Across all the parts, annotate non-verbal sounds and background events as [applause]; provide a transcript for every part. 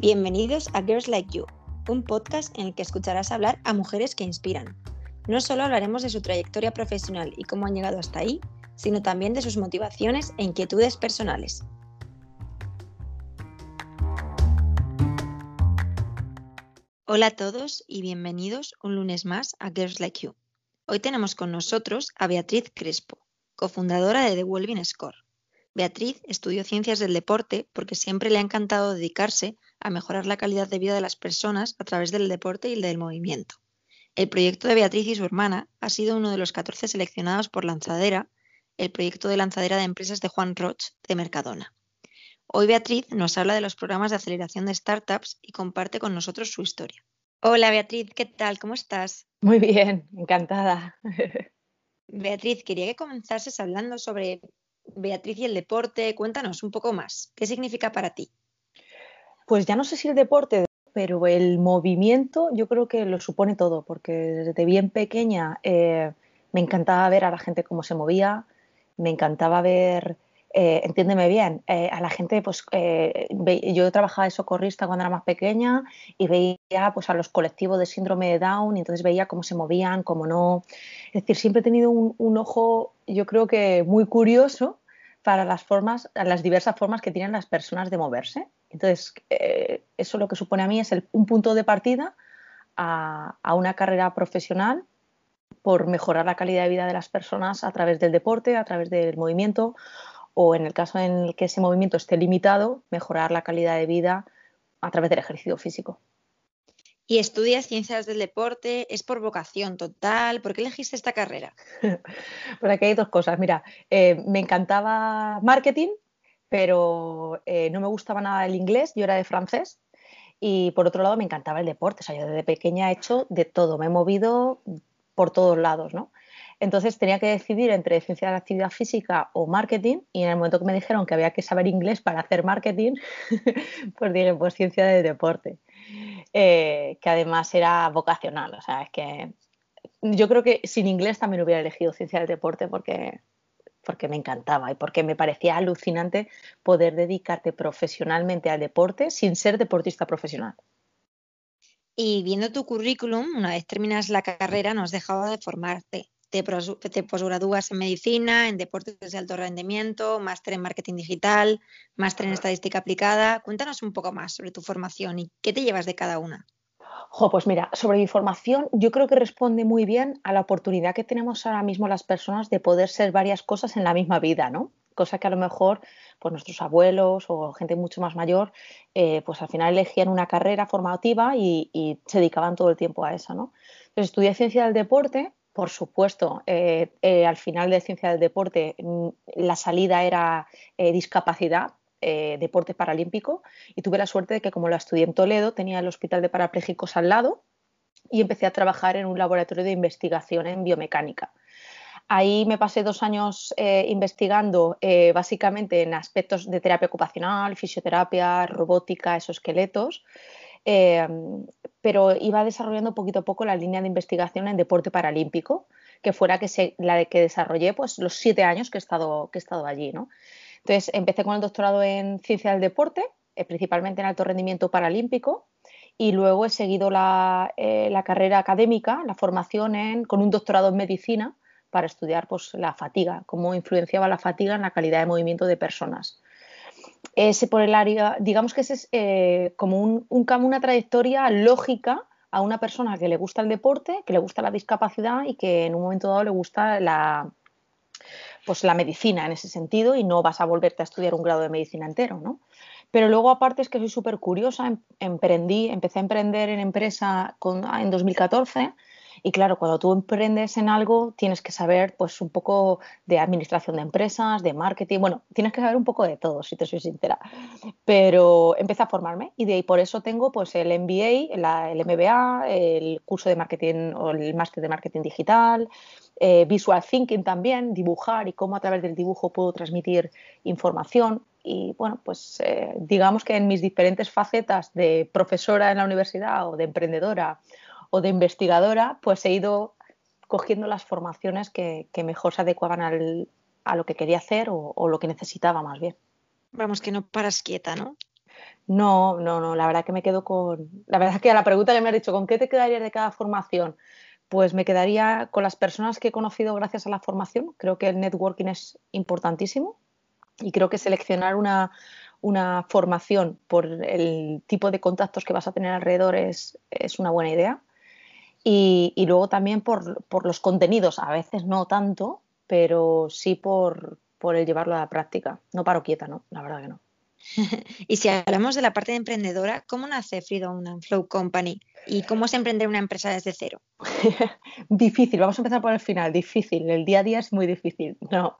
Bienvenidos a Girls Like You, un podcast en el que escucharás hablar a mujeres que inspiran. No solo hablaremos de su trayectoria profesional y cómo han llegado hasta ahí, sino también de sus motivaciones e inquietudes personales. Hola a todos y bienvenidos un lunes más a Girls Like You. Hoy tenemos con nosotros a Beatriz Crespo, cofundadora de The Wellbeing Score. Beatriz estudió ciencias del deporte porque siempre le ha encantado dedicarse a mejorar la calidad de vida de las personas a través del deporte y del movimiento. El proyecto de Beatriz y su hermana ha sido uno de los 14 seleccionados por Lanzadera, el proyecto de lanzadera de empresas de Juan Roch de Mercadona. Hoy Beatriz nos habla de los programas de aceleración de startups y comparte con nosotros su historia. Hola Beatriz, ¿qué tal? ¿Cómo estás? Muy bien, encantada. [laughs] Beatriz, quería que comenzases hablando sobre Beatriz y el deporte. Cuéntanos un poco más. ¿Qué significa para ti? Pues ya no sé si el deporte, pero el movimiento yo creo que lo supone todo, porque desde bien pequeña eh, me encantaba ver a la gente cómo se movía, me encantaba ver, eh, entiéndeme bien, eh, a la gente, pues yo trabajaba de socorrista cuando era más pequeña y veía pues a los colectivos de síndrome de Down y entonces veía cómo se movían, cómo no. Es decir, siempre he tenido un ojo, yo creo que muy curioso para las formas, las diversas formas que tienen las personas de moverse. Entonces, eh, eso lo que supone a mí es un punto de partida a, una carrera profesional por mejorar la calidad de vida de las personas a través del deporte, a través del movimiento, o en el caso en el que ese movimiento esté limitado, mejorar la calidad de vida a través del ejercicio físico. Y estudias ciencias del deporte, es por vocación total. ¿Por qué elegiste esta carrera? [laughs] pues aquí hay dos cosas. Mira, eh, me encantaba marketing, pero eh, no me gustaba nada el inglés, yo era de francés. Y por otro lado, me encantaba el deporte. O sea, yo desde pequeña he hecho de todo, me he movido por todos lados, ¿no? Entonces tenía que decidir entre ciencia de la actividad física o marketing y en el momento que me dijeron que había que saber inglés para hacer marketing, [laughs] pues dije, pues ciencia del deporte, eh, que además era vocacional. O sea, es que yo creo que sin inglés también hubiera elegido ciencia del deporte porque porque me encantaba y porque me parecía alucinante poder dedicarte profesionalmente al deporte sin ser deportista profesional. Y viendo tu currículum, una vez terminas la carrera, no has dejado de formarte. Te, posgradúas en medicina, en deportes de alto rendimiento, máster en marketing digital, máster en estadística aplicada. Cuéntanos un poco más sobre tu formación y qué te llevas de cada una pues mira, sobre mi formación, yo creo que responde muy bien a la oportunidad que tenemos ahora mismo las personas de poder ser varias cosas en la misma vida, ¿no? Cosa que a lo mejor pues nuestros abuelos o gente mucho más mayor, eh, pues al final elegían una carrera formativa y, se dedicaban todo el tiempo a eso, ¿no? Entonces estudié ciencia del deporte, por supuesto, eh, eh, al final de ciencia del deporte mm, la salida era discapacidad, eh, deporte paralímpico y tuve la suerte de que como la estudié en Toledo tenía el hospital de parapléjicos al lado y empecé a trabajar en un laboratorio de investigación en biomecánica. Ahí me pasé dos años investigando básicamente en aspectos de terapia ocupacional, fisioterapia, robótica, exoesqueletos, pero iba desarrollando poquito a poco la línea de investigación en deporte paralímpico, que fuera que la que desarrollé pues, los siete años que he estado, que he estado allí. ¿no? Entonces, empecé con el doctorado en ciencia del deporte, eh, principalmente en alto rendimiento paralímpico, y luego he seguido la, eh, carrera académica, la formación con un doctorado en medicina para estudiar pues, la fatiga, cómo influenciaba la fatiga en la calidad de movimiento de personas. Ese por el área, digamos que ese es eh, como un, una trayectoria lógica a una persona que le gusta el deporte, que le gusta la discapacidad y que en un momento dado le gusta la, pues la medicina en ese sentido y no vas a volverte a estudiar un grado de medicina entero, ¿no? Pero luego aparte es que soy súper curiosa, em, emprendí, empecé a emprender en empresa en 2014 y claro, cuando tú emprendes en algo tienes que saber pues un poco de administración de empresas, de marketing, bueno, tienes que saber un poco de todo, si te soy sincera. Pero empecé a formarme y de ahí por eso tengo pues el MBA, el MBA, el curso de marketing o el máster de marketing digital, eh, visual thinking también, dibujar y cómo a través del dibujo puedo transmitir información. Y bueno, pues eh, digamos que en mis diferentes facetas de profesora en la universidad o de emprendedora o de investigadora, pues he ido cogiendo las formaciones que, mejor se adecuaban a lo que quería hacer o, lo que necesitaba más bien. Vamos, que no paras quieta, ¿no? No, no, no, la verdad que me quedo con. La verdad que a la pregunta que me has dicho, ¿con qué te quedarías de cada formación? Pues me quedaría con las personas que he conocido gracias a la formación. Creo que el networking es importantísimo y creo que seleccionar una, una formación por el tipo de contactos que vas a tener alrededor es, es una buena idea. Y, y luego también por, por, los contenidos, a veces no tanto, pero sí por, por el llevarlo a la práctica. No paro quieta, ¿no? La verdad que no. [laughs] y si hablamos de la parte de emprendedora, ¿cómo nace Freedom Flow Company? ¿Y cómo es emprender una empresa desde cero? [laughs] difícil, vamos a empezar por el final, difícil, el día a día es muy difícil, [laughs] no,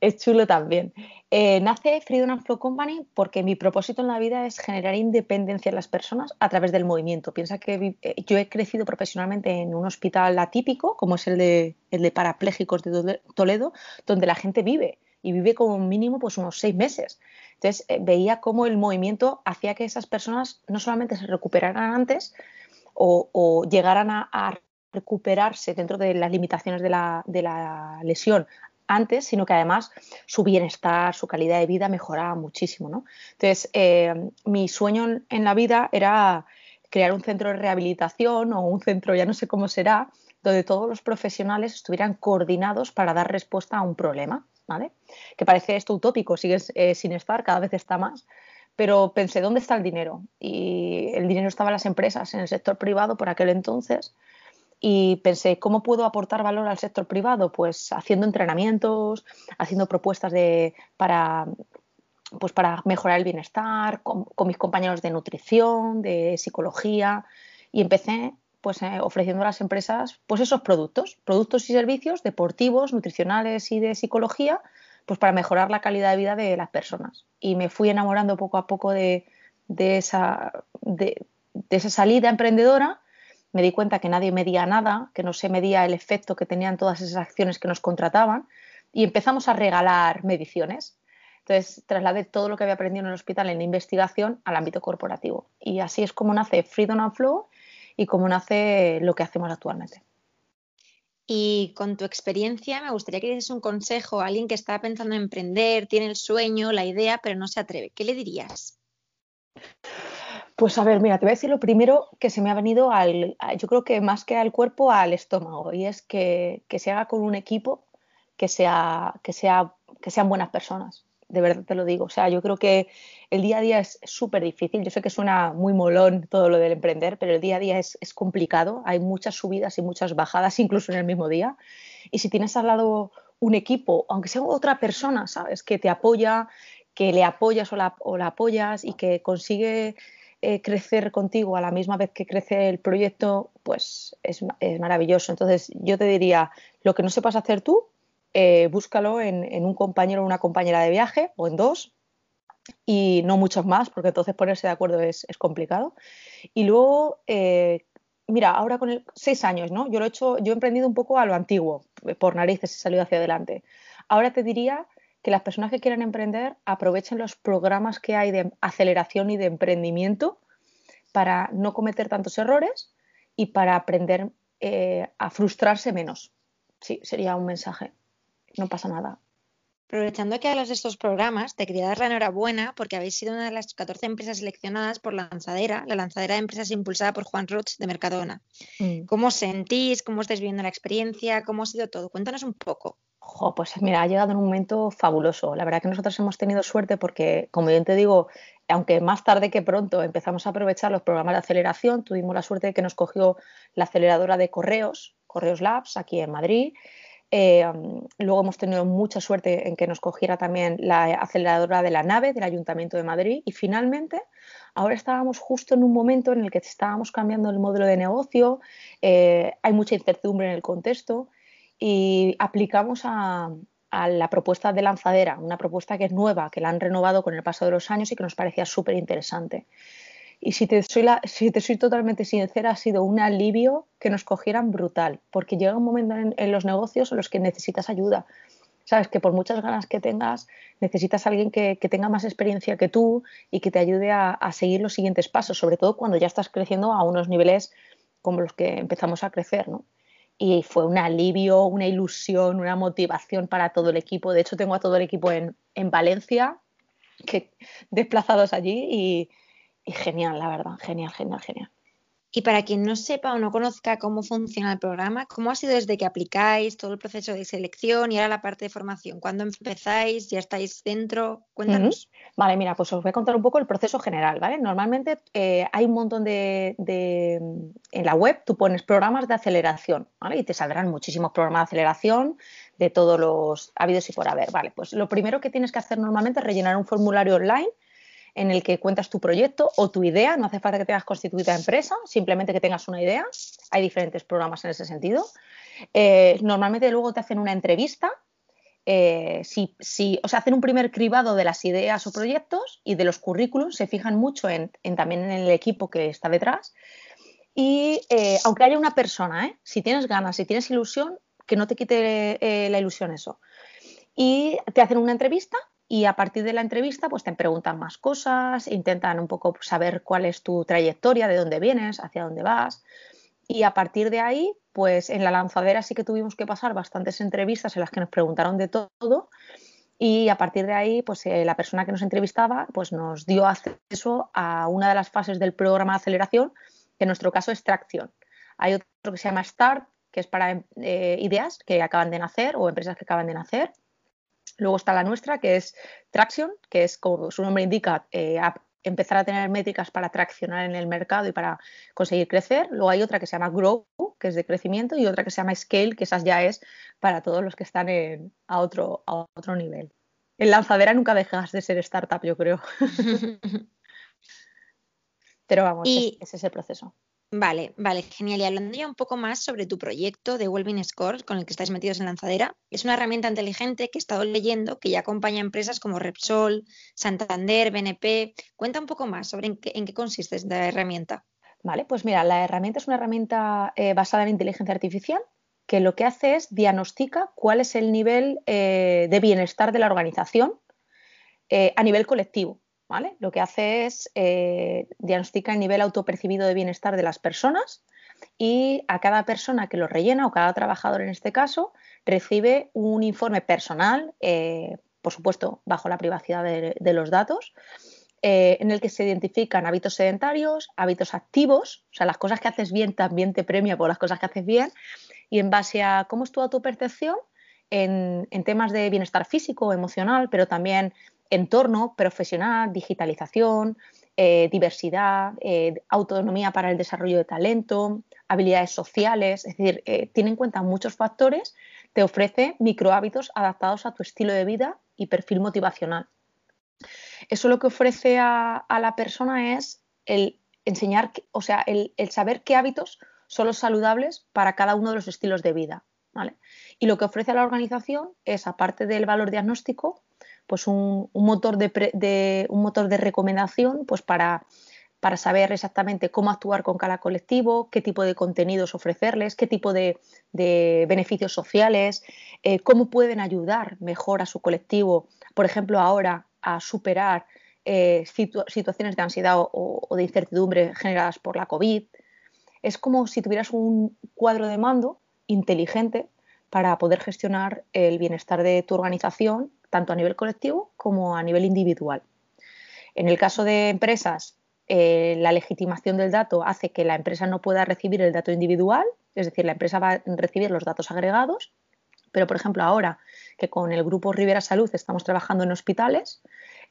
es chulo también. Eh, nace Freedom Flow Company porque mi propósito en la vida es generar independencia en las personas a través del movimiento. Piensa que eh, yo he crecido profesionalmente en un hospital atípico, como es el de, el de parapléjicos de Toledo, donde la gente vive y vive como mínimo pues unos seis meses. Entonces eh, veía cómo el movimiento hacía que esas personas no solamente se recuperaran antes o, llegaran a, recuperarse dentro de las limitaciones de la, lesión antes, sino que además su bienestar, su calidad de vida mejoraba muchísimo. ¿no? Entonces, eh, mi sueño en la vida era crear un centro de rehabilitación o un centro, ya no sé cómo será, donde todos los profesionales estuvieran coordinados para dar respuesta a un problema. Que parece esto utópico, sigue eh, sin estar, cada vez está más. Pero pensé, ¿dónde está el dinero? Y el dinero estaba en las empresas, en el sector privado por aquel entonces. Y pensé, ¿cómo puedo aportar valor al sector privado? Pues haciendo entrenamientos, haciendo propuestas de, para, pues para mejorar el bienestar, con mis compañeros de nutrición, de psicología. Y empecé pues eh, ofreciendo a las empresas pues esos productos, productos y servicios deportivos, nutricionales y de psicología, pues para mejorar la calidad de vida de las personas. Y me fui enamorando poco a poco de, esa, de, esa salida emprendedora. Me di cuenta que nadie medía nada, que no se medía el efecto que tenían todas esas acciones que nos contrataban y empezamos a regalar mediciones. Entonces trasladé todo lo que había aprendido en el hospital en investigación al ámbito corporativo. Y así es como nace Freedom and Flow y cómo nace lo que hacemos actualmente. Y con tu experiencia, me gustaría que dieses un consejo a alguien que está pensando en emprender, tiene el sueño, la idea, pero no se atreve. ¿Qué le dirías? Pues a ver, mira, te voy a decir lo primero que se me ha venido al, yo creo que más que al cuerpo, al estómago, y es que, que se haga con un equipo que sea, que sea, que sean buenas personas de verdad te lo digo. O sea, yo creo que el día a día es súper difícil. Yo sé que suena muy molón todo lo del emprender, pero el día a día es, complicado. Hay muchas subidas y muchas bajadas, incluso en el mismo día. Y si tienes al lado un equipo, aunque sea otra persona, ¿sabes? Que te apoya, que le apoyas o la, apoyas y que consigue eh, crecer contigo a la misma vez que crece el proyecto, pues es, es maravilloso. Entonces, yo te diría, lo que no sepas hacer tú, eh, búscalo en, un compañero o una compañera de viaje o en dos y no muchos más, porque entonces ponerse de acuerdo es, complicado. Y luego, eh, mira, ahora con el, seis años, ¿no? Yo lo he hecho, yo he emprendido un poco a lo antiguo, por narices he salido hacia adelante. Ahora te diría que las personas que quieran emprender aprovechen los programas que hay de aceleración y de emprendimiento para no cometer tantos errores y para aprender eh, a frustrarse menos. Sí, sería un mensaje no pasa nada. Aprovechando que hablas de estos programas, te quería dar la enhorabuena porque habéis sido una de las 14 empresas seleccionadas por la lanzadera, la lanzadera de empresas impulsada por Juan Roch de Mercadona. Mm. ¿Cómo sentís? ¿Cómo estáis viviendo la experiencia? ¿Cómo ha sido todo? Cuéntanos un poco. pues mira, ha llegado en un momento fabuloso. La verdad que nosotros hemos tenido suerte porque, como bien te digo, aunque más tarde que pronto empezamos a aprovechar los programas de aceleración, tuvimos la suerte de que nos cogió la aceleradora de correos, Correos Labs, aquí en Madrid. Eh, luego hemos tenido mucha suerte en que nos cogiera también la aceleradora de la nave del Ayuntamiento de Madrid y finalmente ahora estábamos justo en un momento en el que estábamos cambiando el modelo de negocio, eh, hay mucha incertidumbre en el contexto y aplicamos a, a la propuesta de lanzadera, una propuesta que es nueva, que la han renovado con el paso de los años y que nos parecía súper interesante. Y si te, soy si te soy totalmente sincera, ha sido un alivio que nos cogieran brutal, porque llega un momento en, los negocios en los que necesitas ayuda. Sabes que por muchas ganas que tengas, necesitas a alguien que, tenga más experiencia que tú y que te ayude a, seguir los siguientes pasos, sobre todo cuando ya estás creciendo a unos niveles como los que empezamos a crecer, ¿no? Y fue un alivio, una ilusión, una motivación para todo el equipo. De hecho, tengo a todo el equipo en, en Valencia, que, [laughs] desplazados allí y, y genial, la verdad, genial, genial, genial. Y para quien no sepa o no conozca cómo funciona el programa, ¿cómo ha sido desde que aplicáis todo el proceso de selección y ahora la parte de formación? ¿Cuándo empezáis? ¿Ya estáis dentro? Cuéntanos. Vale, mira, pues os voy a contar un poco el proceso general, ¿vale? Normalmente eh, hay un montón de, En la web tú pones programas de aceleración, ¿vale? Y te saldrán muchísimos programas de aceleración de todos los habidos y por haber, ¿vale? Pues lo primero que tienes que hacer normalmente es rellenar un formulario online en el que cuentas tu proyecto o tu idea, no hace falta que tengas constituida empresa, simplemente que tengas una idea. Hay diferentes programas en ese sentido. Eh, normalmente luego te hacen una entrevista. Eh, si, o sea, hacen un primer cribado de las ideas o proyectos y de los currículums, se fijan mucho en, también en el equipo que está detrás. Y eh, aunque haya una persona, si tienes ganas, si tienes ilusión, que no te quite la ilusión eso. Y te hacen una entrevista y a partir de la entrevista pues te preguntan más cosas, intentan un poco saber cuál es tu trayectoria, de dónde vienes, hacia dónde vas. Y a partir de ahí pues en la lanzadera sí que tuvimos que pasar bastantes entrevistas en las que nos preguntaron de todo. Y a partir de ahí pues eh, la persona que nos entrevistaba pues nos dio acceso a una de las fases del programa de aceleración que en nuestro caso es tracción. Hay otro que se llama Start que es para eh, ideas que acaban de nacer o empresas que acaban de nacer Luego está la nuestra, que es Traction, que es, como su nombre indica, eh, empezar a tener métricas para traccionar en el mercado y para conseguir crecer. Luego hay otra que se llama Grow, que es de crecimiento, y otra que se llama Scale, que esas ya es para todos los que están a, otro, a otro nivel. En lanzadera nunca dejas de ser startup, yo creo. [laughs] Pero vamos, ese es el proceso. Vale, vale, genial. Y hablando ya un poco más sobre tu proyecto de Wellbeing Score con el que estáis metidos en Lanzadera, es una herramienta inteligente que he estado leyendo que ya acompaña empresas como Repsol, Santander, BNP. Cuenta un poco más sobre en qué, consiste esta herramienta. Vale, pues mira, la herramienta es una herramienta eh, basada en inteligencia artificial que lo que hace es diagnostica cuál es el nivel eh, de bienestar de la organización eh, a nivel colectivo. Lo que hace es eh, diagnostica el nivel autopercibido de bienestar de las personas y a cada persona que lo rellena o cada trabajador en este caso recibe un informe personal, eh, por supuesto bajo la privacidad de, los datos, eh, en el que se identifican hábitos sedentarios, hábitos activos, o sea, las cosas que haces bien también te premia por las cosas que haces bien, y en base a cómo es tu autopercepción en, en temas de bienestar físico, emocional, pero también entorno profesional, digitalización, eh, diversidad, eh, autonomía para el desarrollo de talento, habilidades sociales, es decir, eh, tiene en cuenta muchos factores, te ofrece microhábitos adaptados a tu estilo de vida y perfil motivacional. Eso lo que ofrece a, la persona es el enseñar, o sea, el, saber qué hábitos son los saludables para cada uno de los estilos de vida. Y lo que ofrece a la organización es, aparte del valor diagnóstico, pues un, motor, de, un motor de recomendación pues para, para saber exactamente cómo actuar con cada colectivo, qué tipo de contenidos ofrecerles, qué tipo de, beneficios sociales, eh, cómo pueden ayudar mejor a su colectivo, por ejemplo, ahora a superar eh, situaciones de ansiedad o, de incertidumbre generadas por la COVID. Es como si tuvieras un cuadro de mando inteligente para poder gestionar el bienestar de tu organización tanto a nivel colectivo como a nivel individual. En el caso de empresas, eh, la legitimación del dato hace que la empresa no pueda recibir el dato individual, es decir, la empresa va a recibir los datos agregados, pero por ejemplo ahora que con el grupo Rivera Salud estamos trabajando en hospitales,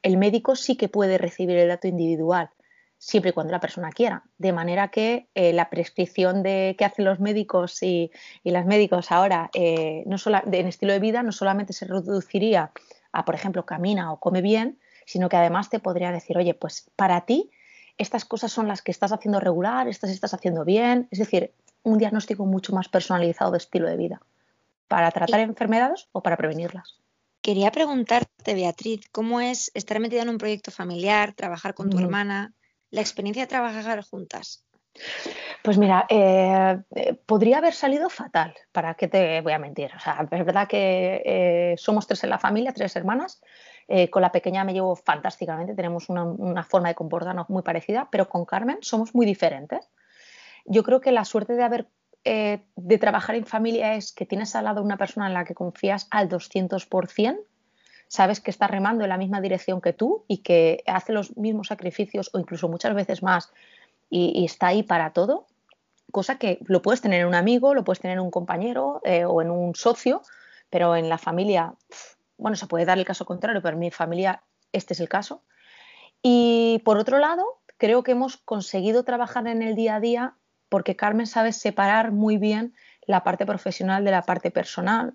el médico sí que puede recibir el dato individual siempre y cuando la persona quiera. De manera que eh, la prescripción de que hacen los médicos y, las médicos ahora eh, no solo, en estilo de vida no solamente se reduciría a, por ejemplo, camina o come bien, sino que además te podría decir, oye, pues para ti estas cosas son las que estás haciendo regular, estas estás haciendo bien, es decir, un diagnóstico mucho más personalizado de estilo de vida para tratar enfermedades o para prevenirlas. Quería preguntarte, Beatriz, ¿cómo es estar metida en un proyecto familiar, trabajar con tu hermana? la experiencia de trabajar juntas? Pues mira, eh, eh, podría haber salido fatal, ¿para qué te voy a mentir? O sea, es verdad que eh, somos tres en la familia, tres hermanas. con la pequeña me llevo fantásticamente, tenemos una, forma de comportarnos muy parecida, pero con Carmen somos muy diferentes. Yo creo que la suerte de haber de trabajar en familia es que tienes al lado una persona en la que confías al 200%, sabes que está remando en la misma dirección que tú y que hace los mismos sacrificios o incluso muchas veces más y, está ahí para todo, cosa que lo puedes tener en un amigo, lo puedes tener en un compañero eh, o en un socio, pero en la familia, bueno, se puede dar el caso contrario, pero en mi familia este es el caso. Y por otro lado, creo que hemos conseguido trabajar en el día a día porque Carmen sabe separar muy bien la parte profesional de la parte personal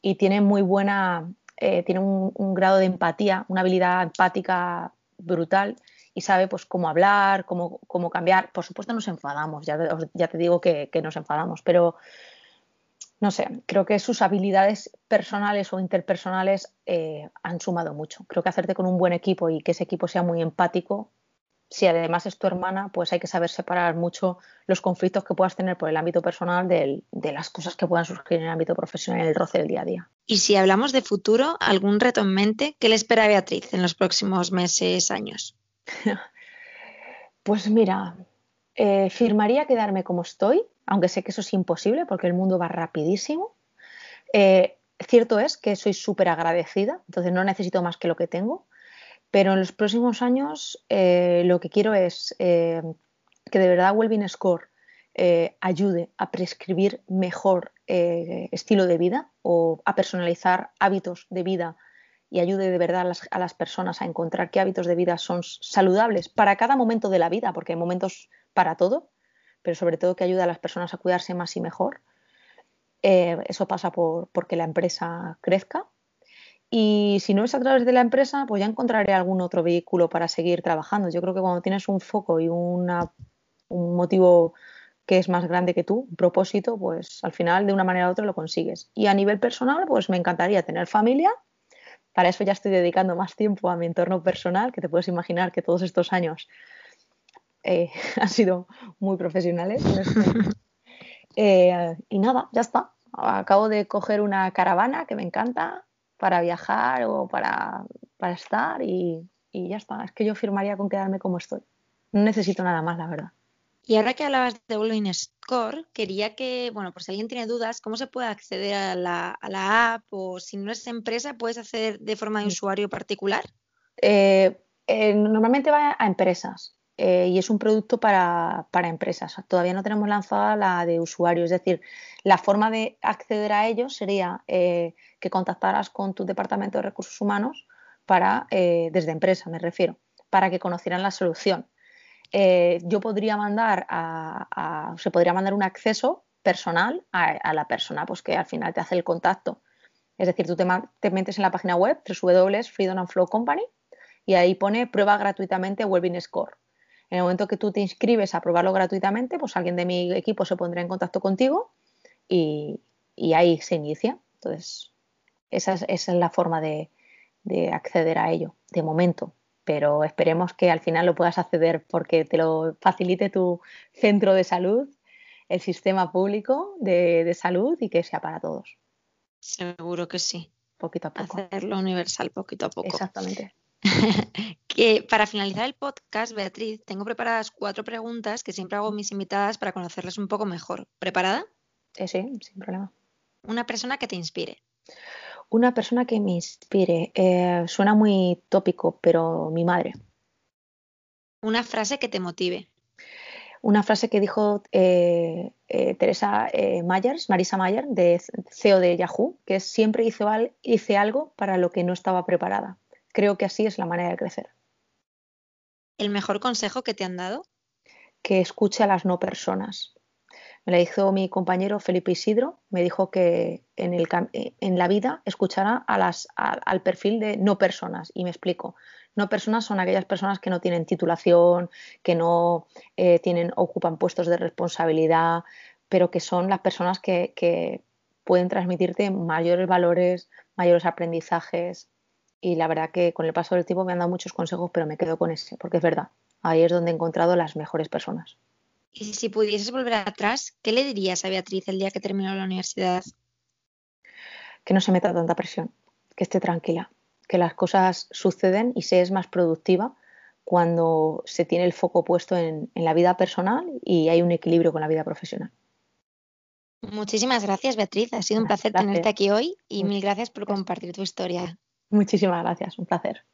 y tiene muy buena, eh, tiene un, grado de empatía, una habilidad empática brutal y sabe pues cómo hablar, cómo, cómo cambiar. Por supuesto nos enfadamos, ya, te digo que, nos enfadamos, pero no sé, creo que sus habilidades personales o interpersonales eh, han sumado mucho. Creo que hacerte con un buen equipo y que ese equipo sea muy empático si además es tu hermana, pues hay que saber separar mucho los conflictos que puedas tener por el ámbito personal de, las cosas que puedan surgir en el ámbito profesional, en el roce del día a día. Y si hablamos de futuro, ¿algún reto en mente? ¿Qué le espera a Beatriz en los próximos meses, años? [laughs] pues mira, eh, firmaría quedarme como estoy, aunque sé que eso es imposible porque el mundo va rapidísimo. Eh, cierto es que soy súper agradecida, entonces no necesito más que lo que tengo pero en los próximos años eh, lo que quiero es que de verdad Wellbeing Score ayude a prescribir mejor estilo de vida o a personalizar hábitos de vida y ayude de verdad a las, a las, personas a encontrar qué hábitos de vida son saludables para cada momento de la vida, porque hay momentos para todo, pero sobre todo que ayude a las personas a cuidarse más y mejor. eso pasa por porque la empresa crezca y si no es a través de la empresa, pues ya encontraré algún otro vehículo para seguir trabajando. Yo creo que cuando tienes un foco y un motivo que es más grande que tú, un propósito, pues al final de una manera u otra lo consigues. Y a nivel personal, pues me encantaría tener familia. Para eso ya estoy dedicando más tiempo a mi entorno personal, que te puedes imaginar que todos estos años eh, [laughs] han sido muy profesionales. [laughs] Eh, y nada, ya está. Acabo de coger una caravana que me encanta, para viajar o para, estar y, ya está. Es que yo firmaría con quedarme como estoy. No necesito nada más, la verdad. Y ahora que hablabas de Wolving Score, quería que, bueno, por si alguien tiene dudas, ¿cómo se puede acceder a la, app o si no es empresa, puedes hacer de forma de mm. usuario particular? Eh, eh, normalmente va a empresas eh, y es un producto para, para, empresas. Todavía no tenemos lanzada la de usuario, es decir, la forma de acceder a ellos sería que contactaras con tu departamento de recursos humanos para, eh, desde empresa me refiero, para que conocieran la solución. Eh, yo podría mandar a, se podría mandar un acceso personal a, la persona pues, que al final te hace el contacto. Es decir, tú te, te metes en la página web www.freedom and Flow Company y ahí pone prueba gratuitamente Wellbeing Score. En el momento que tú te inscribes a probarlo gratuitamente, pues alguien de mi equipo se pondrá en contacto contigo y, y ahí se inicia. Entonces, esa es, la forma de, acceder a ello, de momento. Pero esperemos que al final lo puedas acceder porque te lo facilite tu centro de salud, el sistema público de, salud y que sea para todos. Seguro que sí. Poquito a poco. Hacerlo universal poquito a poco. Exactamente. [laughs] que para finalizar el podcast, Beatriz, tengo preparadas cuatro preguntas que siempre hago a mis invitadas para conocerles un poco mejor. ¿Preparada? sí, sin problema. Una persona que te inspire. Una persona que me inspire. Eh, suena muy tópico, pero mi madre. Una frase que te motive. Una frase que dijo eh, eh, Teresa Myers, Marisa Mayer, de CEO de Yahoo, que es siempre hice, hice algo para lo que no estaba preparada. Creo que así es la manera de crecer. ¿El mejor consejo que te han dado? Que escuche a las no personas me la hizo mi compañero Felipe Isidro, me dijo que en, en la vida escuchará a las, al perfil de no personas y me explico. No personas son aquellas personas que no tienen titulación, que no eh, tienen, ocupan puestos de responsabilidad, pero que son las personas que, que pueden transmitirte mayores valores, mayores aprendizajes. Y la verdad que con el paso del tiempo me han dado muchos consejos, pero me quedo con ese, porque es verdad. Ahí es donde he encontrado las mejores personas. Y si pudieses volver atrás, ¿qué le dirías a Beatriz el día que terminó la universidad? Que no se meta tanta presión, que esté tranquila, que las cosas suceden y se es más productiva cuando se tiene el foco puesto en, la vida personal y hay un equilibrio con la vida profesional. Muchísimas gracias, Beatriz. Ha sido un placer tenerte aquí hoy y mil gracias por compartir tu historia. Muchísimas gracias, un placer.